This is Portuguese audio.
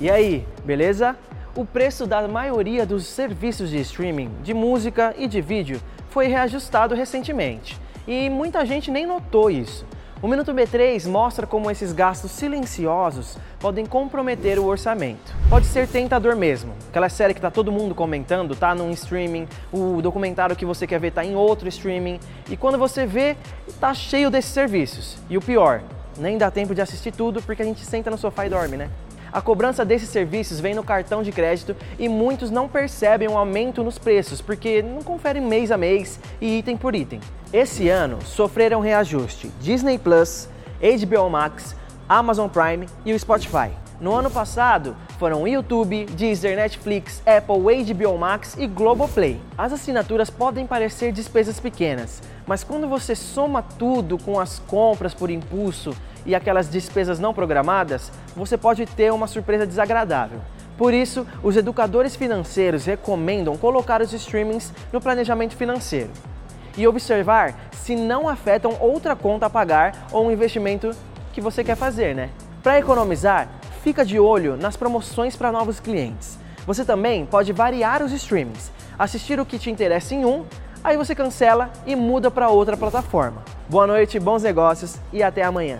E aí, beleza? O preço da maioria dos serviços de streaming de música e de vídeo foi reajustado recentemente e muita gente nem notou isso. O Minuto B3 mostra como esses gastos silenciosos podem comprometer o orçamento. Pode ser tentador mesmo. Aquela série que tá todo mundo comentando, tá num streaming, o documentário que você quer ver tá em outro streaming, e quando você vê, tá cheio desses serviços. E o pior, nem dá tempo de assistir tudo porque a gente senta no sofá e dorme, né? A cobrança desses serviços vem no cartão de crédito e muitos não percebem um aumento nos preços porque não conferem mês a mês e item por item. Esse ano sofreram reajuste Disney Plus, HBO Max, Amazon Prime e o Spotify. No ano passado, foram YouTube, Deezer, Netflix, Apple, HBO Max e Globoplay. As assinaturas podem parecer despesas pequenas, mas quando você soma tudo com as compras por impulso e aquelas despesas não programadas, você pode ter uma surpresa desagradável. Por isso, os educadores financeiros recomendam colocar os streamings no planejamento financeiro e observar se não afetam outra conta a pagar ou um investimento que você quer fazer, né? Para economizar, fica de olho nas promoções para novos clientes. Você também pode variar os streamings, assistir o que te interessa em um, aí você cancela e muda para outra plataforma. Boa noite, bons negócios e até amanhã.